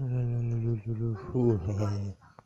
噜噜噜噜噜噜呼嘿嘿。